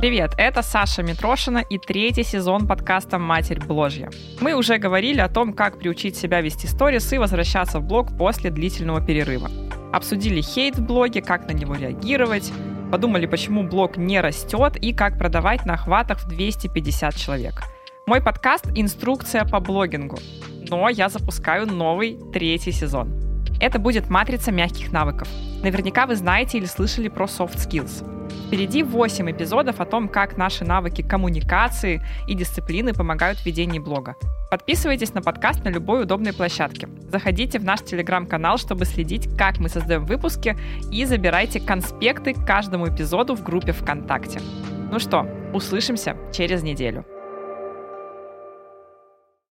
Привет, это Саша Митрошина и третий сезон подкаста «Матерь Бложья». Мы уже говорили о том, как приучить себя вести сторис и возвращаться в блог после длительного перерыва. Обсудили хейт в блоге, как на него реагировать, подумали, почему блог не растет и как продавать на охватах в 250 человек. Мой подкаст – инструкция по блогингу, но я запускаю новый третий сезон. Это будет матрица мягких навыков. Наверняка вы знаете или слышали про soft skills – Впереди 8 эпизодов о том, как наши навыки коммуникации и дисциплины помогают в ведении блога. Подписывайтесь на подкаст на любой удобной площадке. Заходите в наш телеграм-канал, чтобы следить, как мы создаем выпуски, и забирайте конспекты к каждому эпизоду в группе ВКонтакте. Ну что, услышимся через неделю.